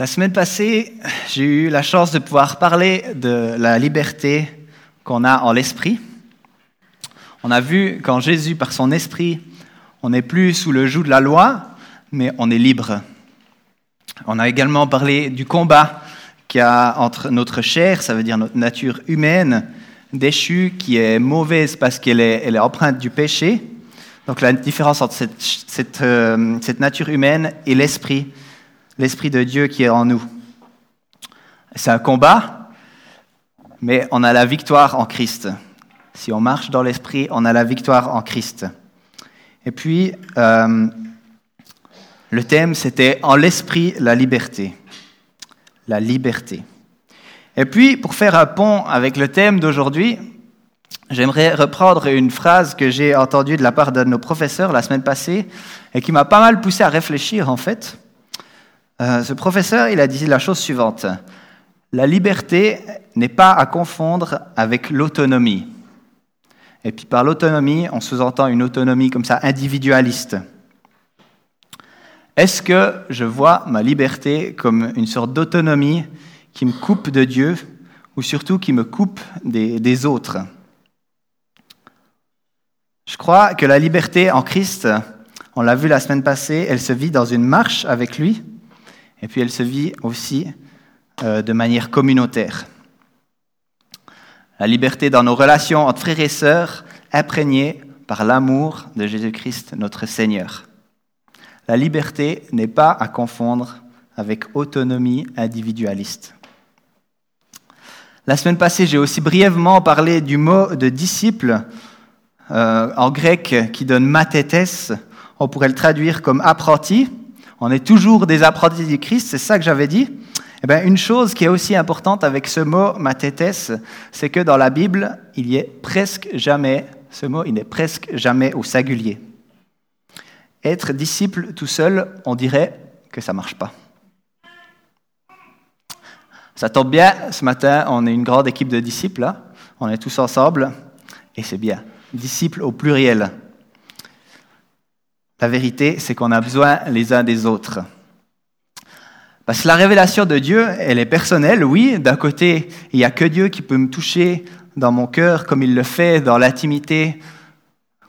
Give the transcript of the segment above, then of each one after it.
La semaine passée, j'ai eu la chance de pouvoir parler de la liberté qu'on a en l'esprit. On a vu qu'en Jésus, par son esprit, on n'est plus sous le joug de la loi, mais on est libre. On a également parlé du combat qu'il y a entre notre chair, ça veut dire notre nature humaine, déchue, qui est mauvaise parce qu'elle est, empreinte du péché. Donc la différence entre cette, euh, cette nature humaine et l'esprit l'Esprit de Dieu qui est en nous. C'est un combat, mais on a la victoire en Christ. Si on marche dans l'Esprit, on a la victoire en Christ. Et puis, euh, le thème, c'était En l'Esprit, la liberté. La liberté. Et puis, pour faire un pont avec le thème d'aujourd'hui, j'aimerais reprendre une phrase que j'ai entendue de la part de nos professeurs la semaine passée et qui m'a pas mal poussé à réfléchir, en fait. Euh, ce professeur, il a dit la chose suivante. La liberté n'est pas à confondre avec l'autonomie. Et puis par l'autonomie, on sous-entend une autonomie comme ça individualiste. Est-ce que je vois ma liberté comme une sorte d'autonomie qui me coupe de Dieu ou surtout qui me coupe des, des autres? Je crois que la liberté en Christ, on l'a vu la semaine passée, elle se vit dans une marche avec lui, et puis elle se vit aussi euh, de manière communautaire. La liberté dans nos relations entre frères et sœurs, imprégnée par l'amour de Jésus-Christ, notre Seigneur. La liberté n'est pas à confondre avec autonomie individualiste. La semaine passée, j'ai aussi brièvement parlé du mot de disciple euh, en grec qui donne mathetes. On pourrait le traduire comme apprenti, on est toujours des apprentis du Christ, c'est ça que j'avais dit. Eh bien, une chose qui est aussi importante avec ce mot mathetes, c'est que dans la Bible, il y est presque jamais, ce mot, il n'est presque jamais au singulier. Être disciple tout seul, on dirait que ça ne marche pas. Ça tombe bien, ce matin, on est une grande équipe de disciples, là. on est tous ensemble, et c'est bien. Disciples au pluriel. La vérité, c'est qu'on a besoin les uns des autres. Parce que la révélation de Dieu, elle est personnelle, oui. D'un côté, il n'y a que Dieu qui peut me toucher dans mon cœur comme il le fait dans l'intimité,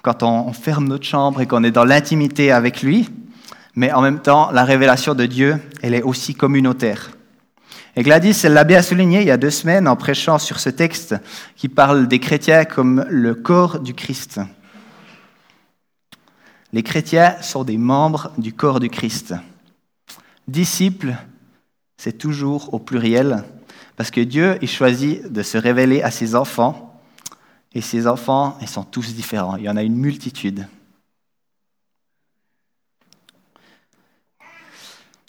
quand on ferme notre chambre et qu'on est dans l'intimité avec lui. Mais en même temps, la révélation de Dieu, elle est aussi communautaire. Et Gladys, elle l'a bien souligné il y a deux semaines en prêchant sur ce texte qui parle des chrétiens comme le corps du Christ. Les chrétiens sont des membres du corps du Christ. Disciples, c'est toujours au pluriel, parce que Dieu il choisit de se révéler à ses enfants, et ses enfants, ils sont tous différents. Il y en a une multitude.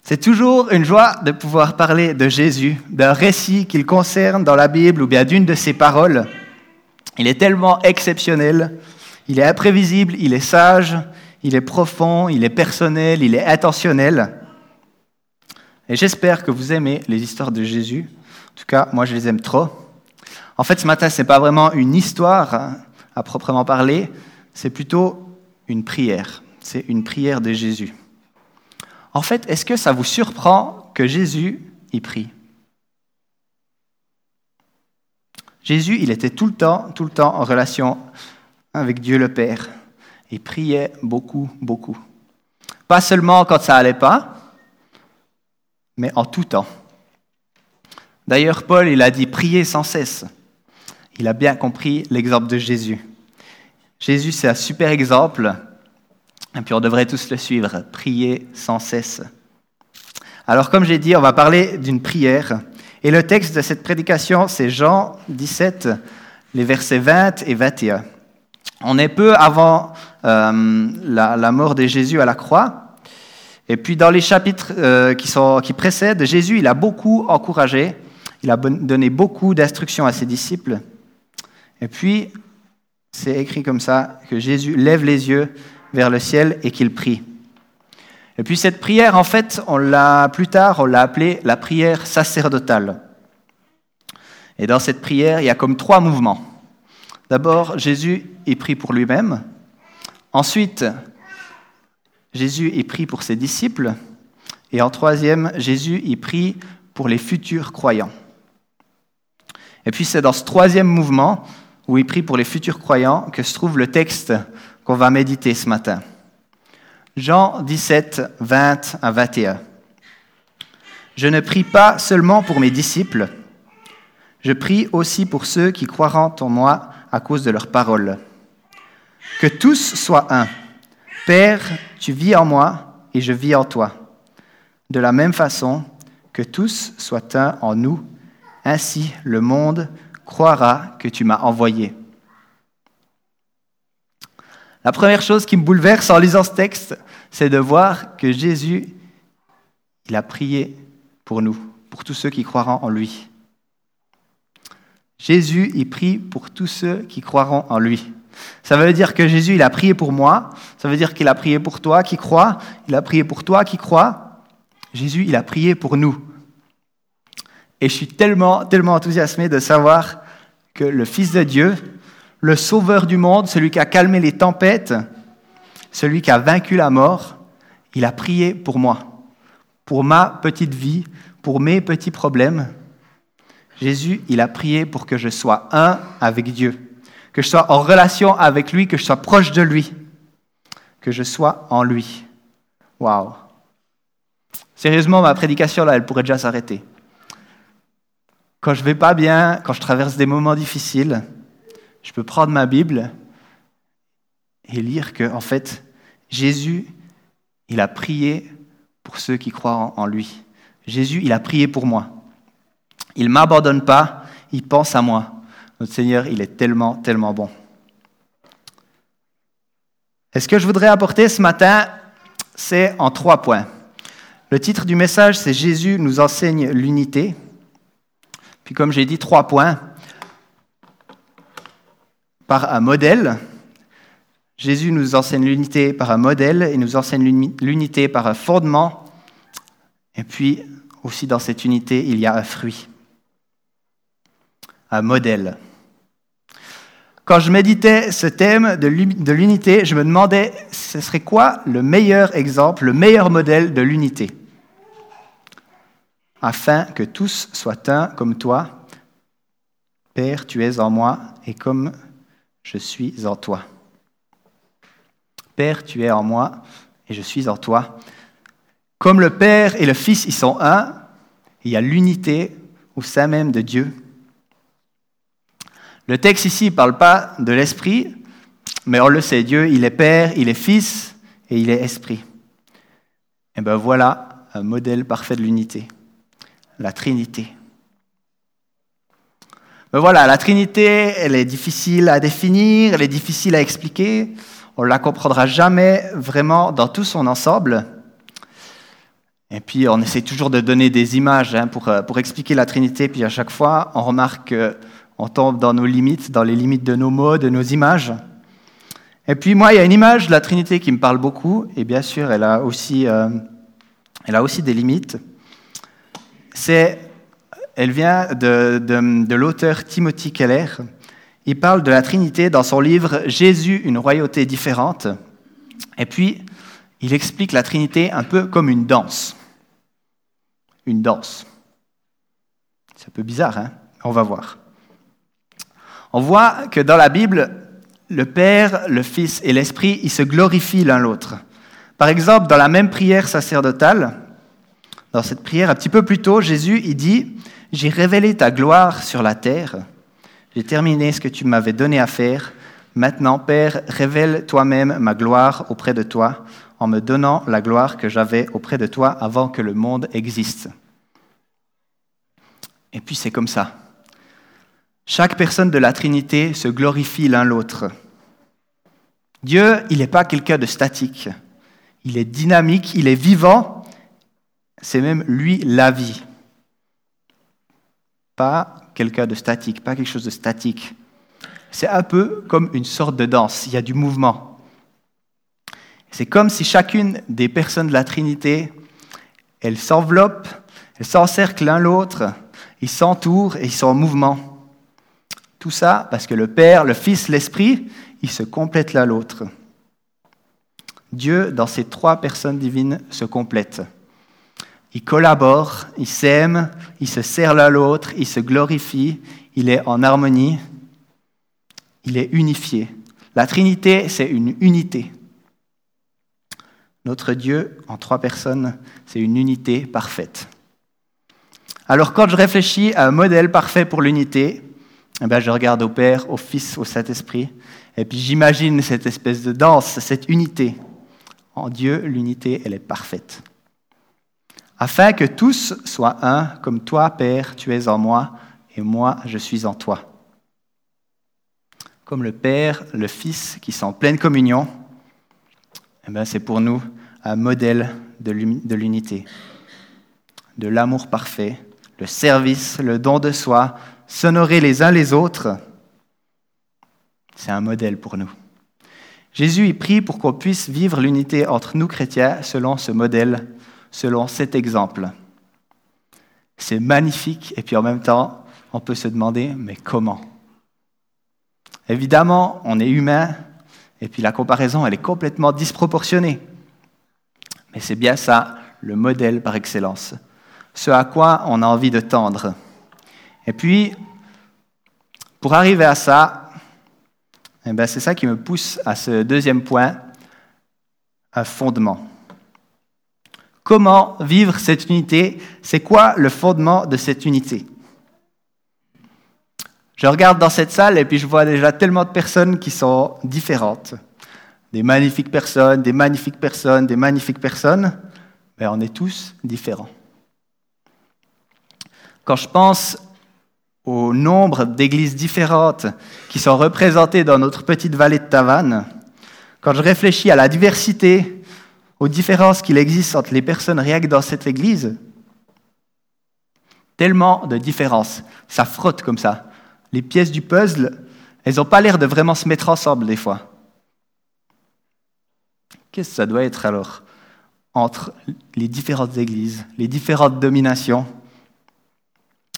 C'est toujours une joie de pouvoir parler de Jésus, d'un récit qu'il concerne dans la Bible ou bien d'une de ses paroles. Il est tellement exceptionnel, il est imprévisible, il est sage, il est profond, il est personnel, il est intentionnel. Et j'espère que vous aimez les histoires de Jésus. En tout cas, moi, je les aime trop. En fait, ce matin, ce n'est pas vraiment une histoire hein, à proprement parler, c'est plutôt une prière. C'est une prière de Jésus. En fait, est-ce que ça vous surprend que Jésus y prie? Jésus, il était tout le temps, tout le temps en relation avec Dieu le Père. Il priait beaucoup, beaucoup. Pas seulement quand ça allait pas, mais en tout temps. D'ailleurs, Paul, il a dit prier sans cesse. Il a bien compris l'exemple de Jésus. Jésus, c'est un super exemple, et puis on devrait tous le suivre, prier sans cesse. Alors, comme j'ai dit, on va parler d'une prière. Et le texte de cette prédication, c'est Jean 17, les versets 20 et 21. On est peu avant euh, la, mort de Jésus à la croix. Et puis dans les chapitres euh, qui, sont, qui précèdent, Jésus, il a beaucoup encouragé, il a donné beaucoup d'instructions à ses disciples. Et puis, c'est écrit comme ça, que Jésus lève les yeux vers le ciel et qu'il prie. Et puis cette prière, en fait, on l'a plus tard, on l'a appelée la prière sacerdotale. Et dans cette prière, il y a comme trois mouvements. D'abord, Jésus est pris pour lui-même. Ensuite, Jésus est pris pour ses disciples. Et en troisième, Jésus, il prie pour les futurs croyants. Et puis c'est dans ce troisième mouvement, où il prie pour les futurs croyants, que se trouve le texte qu'on va méditer ce matin. Jean 17, 20 à 21. Je ne prie pas seulement pour mes disciples, je prie aussi pour ceux qui croiront en moi à cause de leur parole. Que tous soient un. Père, tu vis en moi et je vis en toi. De la même façon, que tous soient un en nous. Ainsi, le monde croira que tu m'as envoyé. La première chose qui me bouleverse en lisant ce texte, c'est de voir que Jésus, il a prié pour nous, pour tous ceux qui croiront en lui. Jésus, il prie pour tous ceux qui croiront en lui. Ça veut dire que Jésus, il a prié pour moi. Ça veut dire qu'il a prié pour toi qui crois. Il a prié pour toi qui crois. Jésus, il a prié pour nous. Et je suis tellement, tellement enthousiasmé de savoir que le Fils de Dieu, le Sauveur du monde, celui qui a calmé les tempêtes, celui qui a vaincu la mort, il a prié pour moi, pour ma petite vie, pour mes petits problèmes. Jésus, il a prié pour que je sois un avec Dieu, que je sois en relation avec lui, que je sois proche de lui, que je sois en lui. Waouh! Sérieusement, ma prédication là, elle pourrait déjà s'arrêter. Quand je vais pas bien, quand je traverse des moments difficiles, je peux prendre ma Bible et lire que, en fait, Jésus, il a prié pour ceux qui croient en lui. Jésus, il a prié pour moi. Il ne m'abandonne pas, il pense à moi. Notre Seigneur, il est tellement, tellement bon. Et ce que je voudrais apporter ce matin, c'est en trois points. Le titre du message, c'est Jésus nous enseigne l'unité. Puis comme j'ai dit, trois points. Par un modèle. Jésus nous enseigne l'unité par un modèle et nous enseigne l'unité par un fondement. Et puis aussi dans cette unité, il y a un fruit un modèle. Quand je méditais ce thème de l'unité, je me demandais ce serait quoi le meilleur exemple, le meilleur modèle de l'unité? Afin que tous soient un comme toi. Père, tu es en moi et comme je suis en toi. Père, tu es en moi et je suis en toi. Comme le Père et le Fils, ils sont un, il y a l'unité au sein même de Dieu. Le texte ici ne parle pas de l'Esprit, mais on le sait, Dieu, il est Père, il est Fils et il est Esprit. Et bien voilà un modèle parfait de l'unité, la Trinité. Mais voilà, la Trinité, elle est difficile à définir, elle est difficile à expliquer, on ne la comprendra jamais vraiment dans tout son ensemble. Et puis on essaie toujours de donner des images hein, pour, pour expliquer la Trinité, puis à chaque fois on remarque que on tombe dans nos limites, dans les limites de nos mots, de nos images. Et puis moi, il y a une image de la Trinité qui me parle beaucoup, et bien sûr, elle a aussi, euh, des limites. C'est, elle vient de l'auteur Timothy Keller. Il parle de la Trinité dans son livre Jésus, une royauté différente. Et puis, il explique la Trinité un peu comme une danse. Une danse. C'est un peu bizarre, hein? On va voir on voit que dans la Bible, le Père, le Fils et l'Esprit, ils se glorifient l'un l'autre. Par exemple, dans la même prière sacerdotale, dans cette prière, un petit peu plus tôt, Jésus, il dit, J'ai révélé ta gloire sur la terre, j'ai terminé ce que tu m'avais donné à faire. Maintenant, Père, révèle toi-même ma gloire auprès de toi, en me donnant la gloire que j'avais auprès de toi avant que le monde existe. Et puis c'est comme ça. Chaque personne de la Trinité se glorifie l'un l'autre. Dieu, il n'est pas quelqu'un de statique. Il est dynamique, il est vivant. C'est même lui la vie. Pas quelqu'un de statique, pas quelque chose de statique. C'est un peu comme une sorte de danse, il y a du mouvement. C'est comme si chacune des personnes de la Trinité, elles s'enveloppent, elles s'encerclent l'un l'autre, ils s'entourent et ils sont en mouvement. Tout ça parce que le Père, le Fils, l'Esprit, ils se complètent l'un l'autre. Dieu, dans ces trois personnes divines, se complète. il collabore, il s'aime, il se sert l'un l'autre, il se glorifie, il est en harmonie, il est unifié. La Trinité, c'est une unité. Notre Dieu, en trois personnes, c'est une unité parfaite. Alors quand je réfléchis à un modèle parfait pour l'unité, eh ben, je regarde au Père, au Fils, au Saint-Esprit, et puis j'imagine cette espèce de danse, cette unité. En Dieu, l'unité, elle est parfaite. Afin que tous soient un, comme toi, Père, tu es en moi, et moi, je suis en toi. Comme le Père, le Fils, qui sont en pleine communion, eh ben, c'est pour nous un modèle de l'unité, de l'amour parfait, le service, le don de soi, s'honorer les uns les autres. C'est un modèle pour nous. Jésus y prie pour qu'on puisse vivre l'unité entre nous chrétiens selon ce modèle, selon cet exemple. C'est magnifique et puis en même temps, on peut se demander, mais comment? Évidemment, on est humain et puis la comparaison, elle est complètement disproportionnée. Mais c'est bien ça, le modèle par excellence. Ce à quoi on a envie de tendre. Et puis, pour arriver à ça, eh ben, c'est ça qui me pousse à ce deuxième point, un fondement. Comment vivre cette unité? C'est quoi le fondement de cette unité? Je regarde dans cette salle et puis je vois déjà tellement de personnes qui sont différentes des magnifiques personnes, des magnifiques personnes, des magnifiques personnes, mais on est tous différents. Quand je pense au nombre d'églises différentes qui sont représentées dans notre petite vallée de Tavannes, quand je réfléchis à la diversité, aux différences qu'il existe entre les personnes rien dans cette église, tellement de différences, ça frotte comme ça. Les pièces du puzzle, elles n'ont pas l'air de vraiment se mettre ensemble des fois. Qu'est-ce que ça doit être alors entre les différentes églises, les différentes dominations?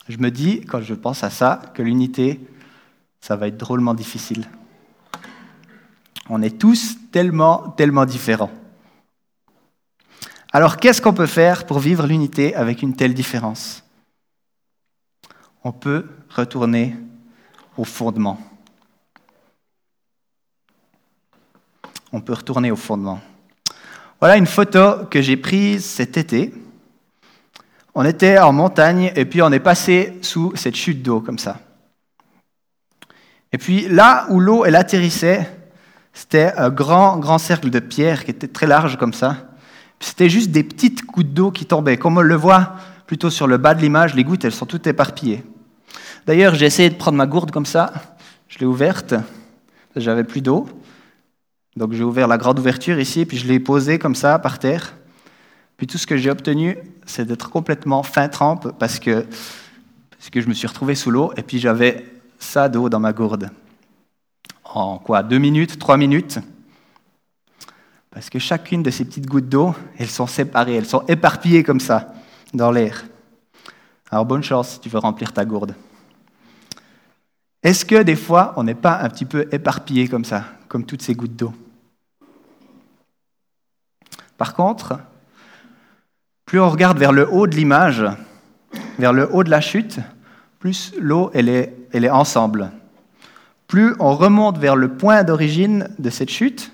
Je me dis, quand je pense à ça, que l'unité, ça va être drôlement difficile. On est tous tellement, tellement différents. Alors qu'est-ce qu'on peut faire pour vivre l'unité avec une telle différence? On peut retourner au fondement. on peut retourner au fondement. Voilà une photo que j'ai prise cet été. On était en montagne et puis on est passé sous cette chute d'eau comme ça. Et puis là où l'eau elle atterrissait, c'était un grand grand cercle de pierre qui était très large comme ça. C'était juste des petites gouttes d'eau qui tombaient. Comme on le voit plutôt sur le bas de l'image, les gouttes elles sont toutes éparpillées. D'ailleurs, j'ai essayé de prendre ma gourde comme ça. Je l'ai ouverte. J'avais plus d'eau. Donc j'ai ouvert la grande ouverture ici, puis je l'ai posée comme ça par terre. Puis tout ce que j'ai obtenu, c'est d'être complètement fin trempe parce que, parce je me suis retrouvé sous l'eau et puis j'avais ça d'eau dans ma gourde. En quoi Deux minutes, trois minutes? Parce que chacune de ces petites gouttes d'eau, elles sont séparées, elles sont éparpillées comme ça dans l'air. Alors bonne chance si tu veux remplir ta gourde. Est-ce que des fois, on n'est pas un petit peu éparpillé comme ça, comme toutes ces gouttes d'eau? Par contre, plus on regarde vers le haut de l'image, vers le haut de la chute, plus l'eau est ensemble. Plus on remonte vers le point d'origine de cette chute,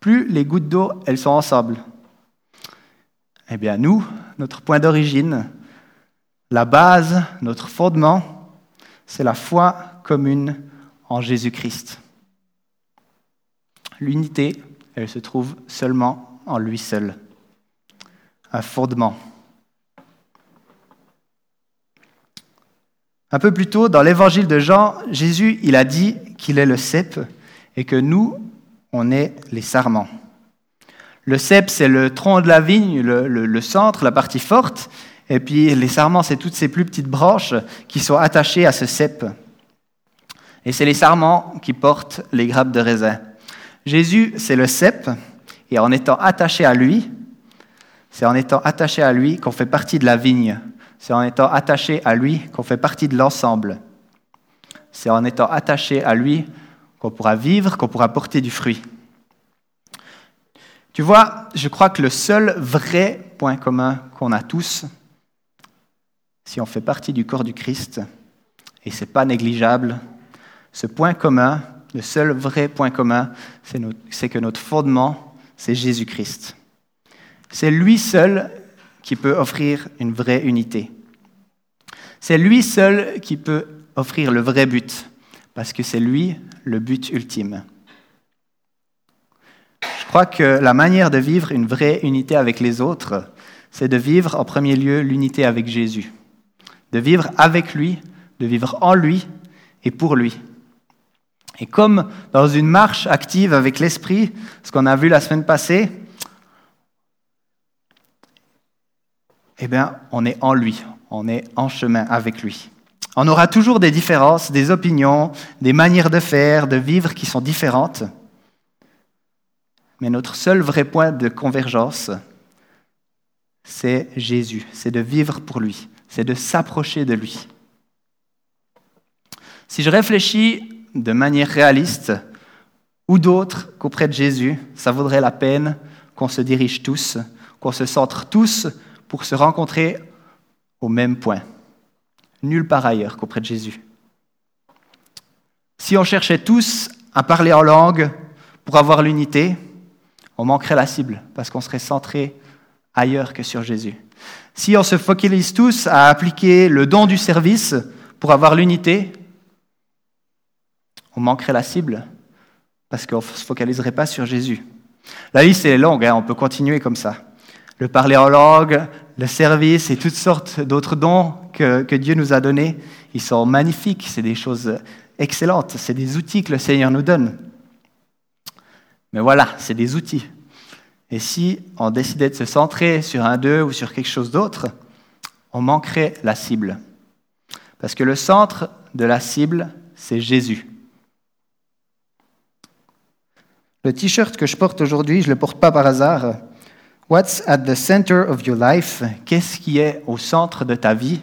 plus les gouttes d'eau elles sont ensemble. Eh bien nous, notre point d'origine, la base, notre fondement, c'est la foi commune en Jésus-Christ. L'unité, elle se trouve seulement en lui seul. Un fondement. Un peu plus tôt, dans l'évangile de Jean, Jésus, il a dit qu'il est le cep et que nous, on est les sarments. Le cep, c'est le tronc de la vigne, le, centre, la partie forte, et puis les sarments, c'est toutes ces plus petites branches qui sont attachées à ce cep. Et c'est les sarments qui portent les grappes de raisin. Jésus, c'est le cep, et en étant attaché à lui, c'est en étant attaché à lui qu'on fait partie de la vigne. C'est en étant attaché à lui qu'on fait partie de l'ensemble. C'est en étant attaché à lui qu'on pourra vivre, qu'on pourra porter du fruit. Tu vois, je crois que le seul vrai point commun qu'on a tous, si on fait partie du corps du Christ, et ce n'est pas négligeable, ce point commun, le seul vrai point commun, c'est que notre fondement, c'est Jésus-Christ. C'est lui seul qui peut offrir une vraie unité. C'est lui seul qui peut offrir le vrai but, parce que c'est lui le but ultime. Je crois que la manière de vivre une vraie unité avec les autres, c'est de vivre en premier lieu l'unité avec Jésus, de vivre avec lui, de vivre en lui et pour lui. Et comme dans une marche active avec l'Esprit, ce qu'on a vu la semaine passée, eh bien, on est en lui, on est en chemin avec lui. On aura toujours des différences, des opinions, des manières de faire, de vivre qui sont différentes. Mais notre seul vrai point de convergence, c'est Jésus, c'est de vivre pour lui, c'est de s'approcher de lui. Si je réfléchis de manière réaliste, ou d'autre qu'auprès de Jésus, ça vaudrait la peine qu'on se dirige tous, qu'on se centre tous pour se rencontrer au même point. Nulle part ailleurs qu'auprès de Jésus. Si on cherchait tous à parler en langue pour avoir l'unité, on manquerait la cible parce qu'on serait centré ailleurs que sur Jésus. Si on se focalise tous à appliquer le don du service pour avoir l'unité, on manquerait la cible parce qu'on ne se focaliserait pas sur Jésus. La liste est longue, hein, on peut continuer comme ça. Le parler en langue, le service et toutes sortes d'autres dons que, Dieu nous a donnés, ils sont magnifiques, c'est des choses excellentes, c'est des outils que le Seigneur nous donne. Mais voilà, c'est des outils. Et si on décidait de se centrer sur un d'eux ou sur quelque chose d'autre, on manquerait la cible. Parce que le centre de la cible, c'est Jésus. Le t-shirt que je porte aujourd'hui, je ne le porte pas par hasard. What's at the center of your life? Qu'est-ce qui est au centre de ta vie?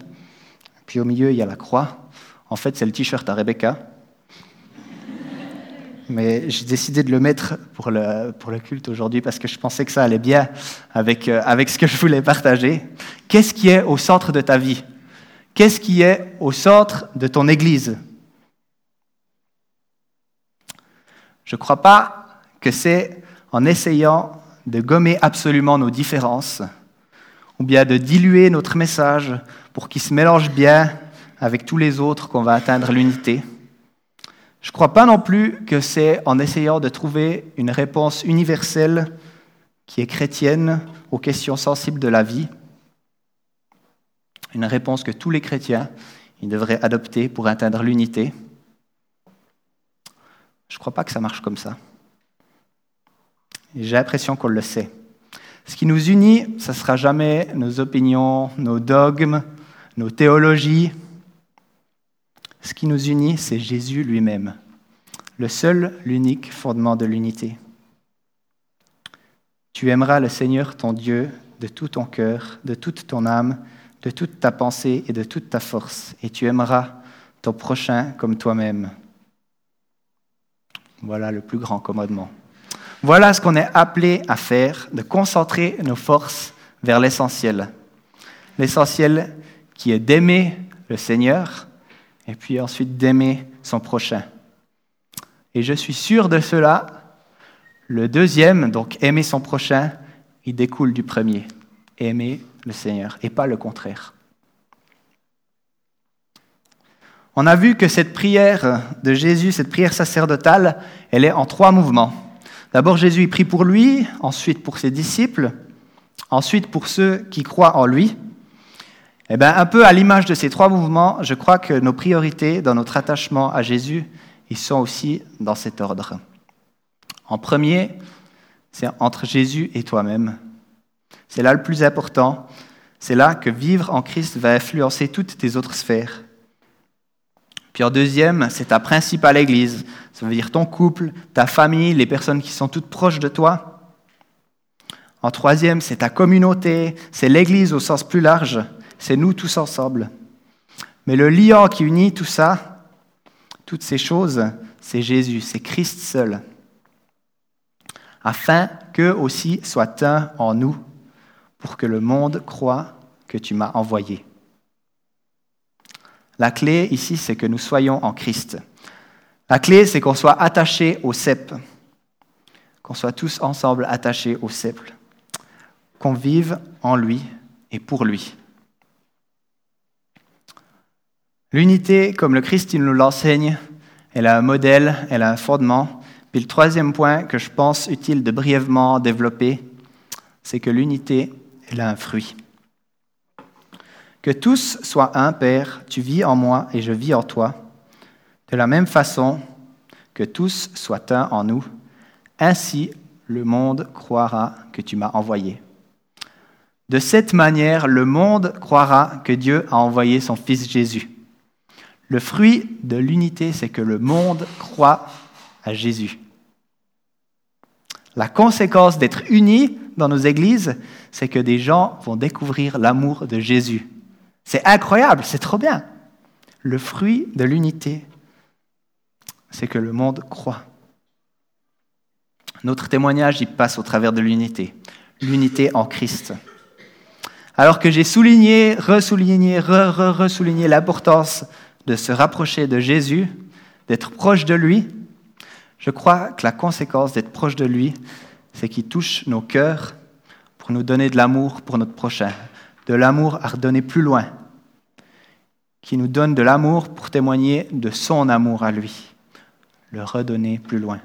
Puis au milieu, il y a la croix. En fait, c'est le t-shirt à Rebecca mais j'ai décidé de le mettre pour le, pour le culte aujourd'hui parce que je pensais que ça allait bien avec, euh, avec ce que je voulais partager. Qu'est-ce qui est au centre de ta vie? Qu'est-ce qui est au centre de ton Église? Je ne crois pas que c'est en essayant de gommer absolument nos différences ou bien de diluer notre message pour qu'il se mélange bien avec tous les autres qu'on va atteindre l'unité. Je ne crois pas non plus que c'est en essayant de trouver une réponse universelle qui est chrétienne aux questions sensibles de la vie, une réponse que tous les chrétiens devraient adopter pour atteindre l'unité. Je ne crois pas que ça marche comme ça. J'ai l'impression qu'on le sait. Ce qui nous unit, ce ne sera jamais nos opinions, nos dogmes, nos théologies, ce qui nous unit, c'est Jésus lui-même, le seul, l'unique fondement de l'unité. Tu aimeras le Seigneur ton Dieu de tout ton cœur, de toute ton âme, de toute ta pensée et de toute ta force, et tu aimeras ton prochain comme toi-même. Voilà le plus grand commandement. Voilà ce qu'on est appelé à faire, de concentrer nos forces vers l'essentiel. L'essentiel qui est d'aimer le Seigneur et puis ensuite d'aimer son prochain. Et je suis sûr de cela, le deuxième, donc aimer son prochain, il découle du premier, aimer le Seigneur, et pas le contraire. On a vu que cette prière de Jésus, cette prière sacerdotale, elle est en trois mouvements. D'abord, Jésus prie pour lui, ensuite pour ses disciples, ensuite pour ceux qui croient en lui, eh bien, un peu à l'image de ces trois mouvements, je crois que nos priorités dans notre attachement à Jésus, ils sont aussi dans cet ordre. En premier, c'est entre Jésus et toi-même. C'est là le plus important. C'est là que vivre en Christ va influencer toutes tes autres sphères. En deuxième, c'est ta principale église. Ça veut dire ton couple, ta famille, les personnes qui sont toutes proches de toi. En troisième, c'est ta communauté, c'est l'église au sens plus large c'est nous tous ensemble. Mais le liant qui unit tout ça, toutes ces choses, c'est Jésus, c'est Christ seul. Afin qu'eux aussi soient un en nous, pour que le monde croie que tu m'as envoyé. La clé ici, c'est que nous soyons en Christ. La clé, c'est qu'on soit attachés au cep, qu'on soit tous ensemble attachés au cep, qu'on vive en lui et pour lui. L'unité, comme le Christ nous l'enseigne, elle a un modèle, elle a un fondement. Puis le troisième point que je pense utile de brièvement développer, c'est que l'unité, elle a un fruit. Que tous soient un, Père, tu vis en moi et je vis en toi. De la même façon, que tous soient un en nous. Ainsi, le monde croira que tu m'as envoyé. De cette manière, le monde croira que Dieu a envoyé son Fils Jésus. Le fruit de l'unité, c'est que le monde croit à Jésus. La conséquence d'être unis dans nos églises, c'est que des gens vont découvrir l'amour de Jésus. C'est incroyable, c'est trop bien. Le fruit de l'unité, c'est que le monde croit. Notre témoignage y passe au travers de l'unité, l'unité en Christ. Alors que j'ai souligné, ressouligné, re-re-ressouligné l'importance de se rapprocher de Jésus, d'être proche de lui, je crois que la conséquence d'être proche de lui, c'est qu'il touche nos cœurs pour nous donner de l'amour pour notre prochain, de l'amour à redonner plus loin, qui nous donne de l'amour pour témoigner de son amour à lui, le redonner plus loin.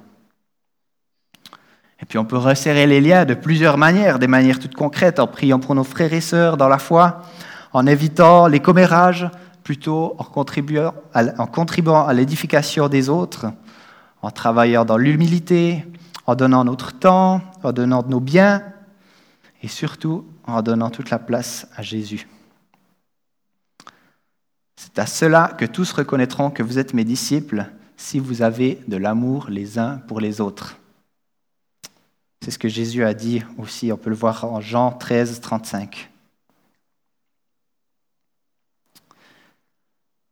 Et puis on peut resserrer les liens de plusieurs manières, des manières toutes concrètes, en priant pour nos frères et sœurs dans la foi, en évitant les commérages, plutôt en contribuant à, l'édification des autres, en travaillant dans l'humilité, en donnant notre temps, en donnant nos biens, et surtout en donnant toute la place à Jésus. C'est à cela que tous reconnaîtront que vous êtes mes disciples si vous avez de l'amour les uns pour les autres. C'est ce que Jésus a dit aussi, on peut le voir en Jean 13, 35.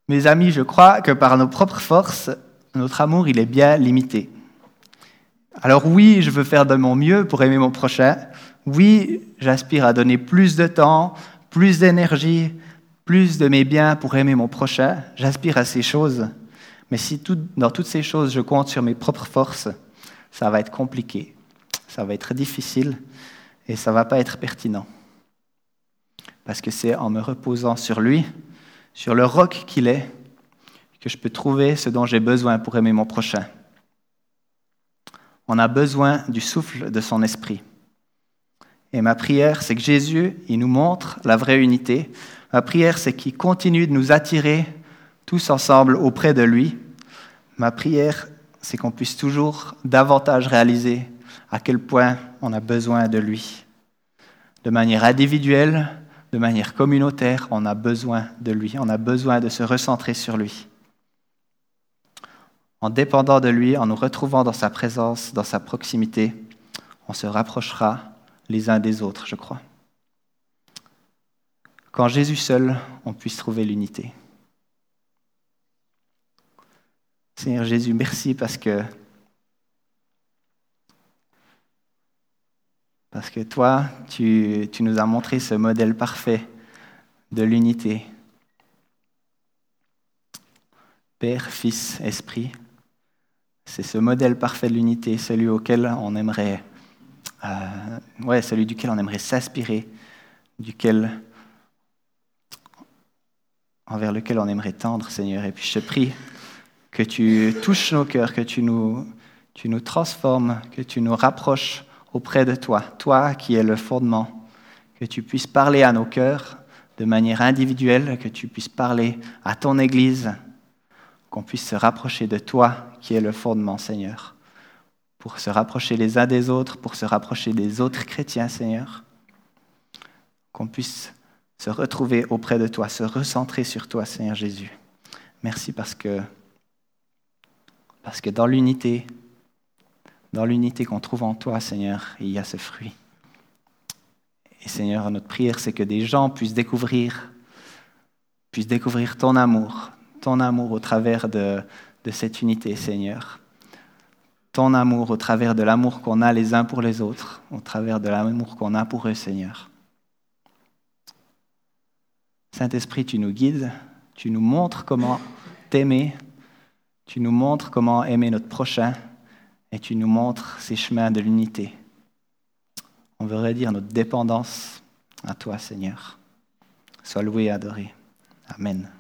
Mes amis, je crois que par nos propres forces, notre amour, il est bien limité. Alors oui, je veux faire de mon mieux pour aimer mon prochain. Oui, j'aspire à donner plus de temps, plus d'énergie, plus de mes biens pour aimer mon prochain. J'aspire à ces choses. Mais si dans toutes ces choses, je compte sur mes propres forces, ça va être compliqué, ça va être difficile et ça va pas être pertinent. Parce que c'est en me reposant sur lui sur le roc qu'il est, que je peux trouver ce dont j'ai besoin pour aimer mon prochain. On a besoin du souffle de son esprit. Et ma prière, c'est que Jésus, il nous montre la vraie unité. Ma prière, c'est qu'il continue de nous attirer tous ensemble auprès de lui. Ma prière, c'est qu'on puisse toujours davantage réaliser à quel point on a besoin de lui. De manière individuelle, de manière communautaire, on a besoin de lui, on a besoin de se recentrer sur lui. En dépendant de lui, en nous retrouvant dans sa présence, dans sa proximité, on se rapprochera les uns des autres, je crois. Quand Jésus seul, on puisse trouver l'unité. Seigneur Jésus, merci parce que Parce que toi, tu, nous as montré ce modèle parfait de l'unité. Père, Fils, Esprit, c'est ce modèle parfait de l'unité, celui auquel on aimerait, euh, ouais, celui duquel on aimerait s'inspirer, duquel, envers lequel on aimerait tendre, Seigneur. Et puis je prie que tu touches nos cœurs, que tu nous, tu nous transformes, que tu nous rapproches auprès de toi, toi qui es le fondement, que tu puisses parler à nos cœurs de manière individuelle, que tu puisses parler à ton Église, qu'on puisse se rapprocher de toi qui es le fondement, Seigneur, pour se rapprocher les uns des autres, pour se rapprocher des autres chrétiens, Seigneur, qu'on puisse se retrouver auprès de toi, se recentrer sur toi, Seigneur Jésus. Merci parce que, parce que dans l'unité, dans l'unité qu'on trouve en toi, Seigneur, il y a ce fruit. Et Seigneur, notre prière, c'est que des gens puissent découvrir, puissent découvrir ton amour, ton amour au travers de, de cette unité, Seigneur. Ton amour au travers de l'amour qu'on a les uns pour les autres, au travers de l'amour qu'on a pour eux, Seigneur. Saint-Esprit, tu nous guides, tu nous montres comment t'aimer, tu nous montres comment aimer notre prochain et tu nous montres ces chemins de l'unité. On veut redire notre dépendance à toi, Seigneur. Sois loué et adoré. Amen.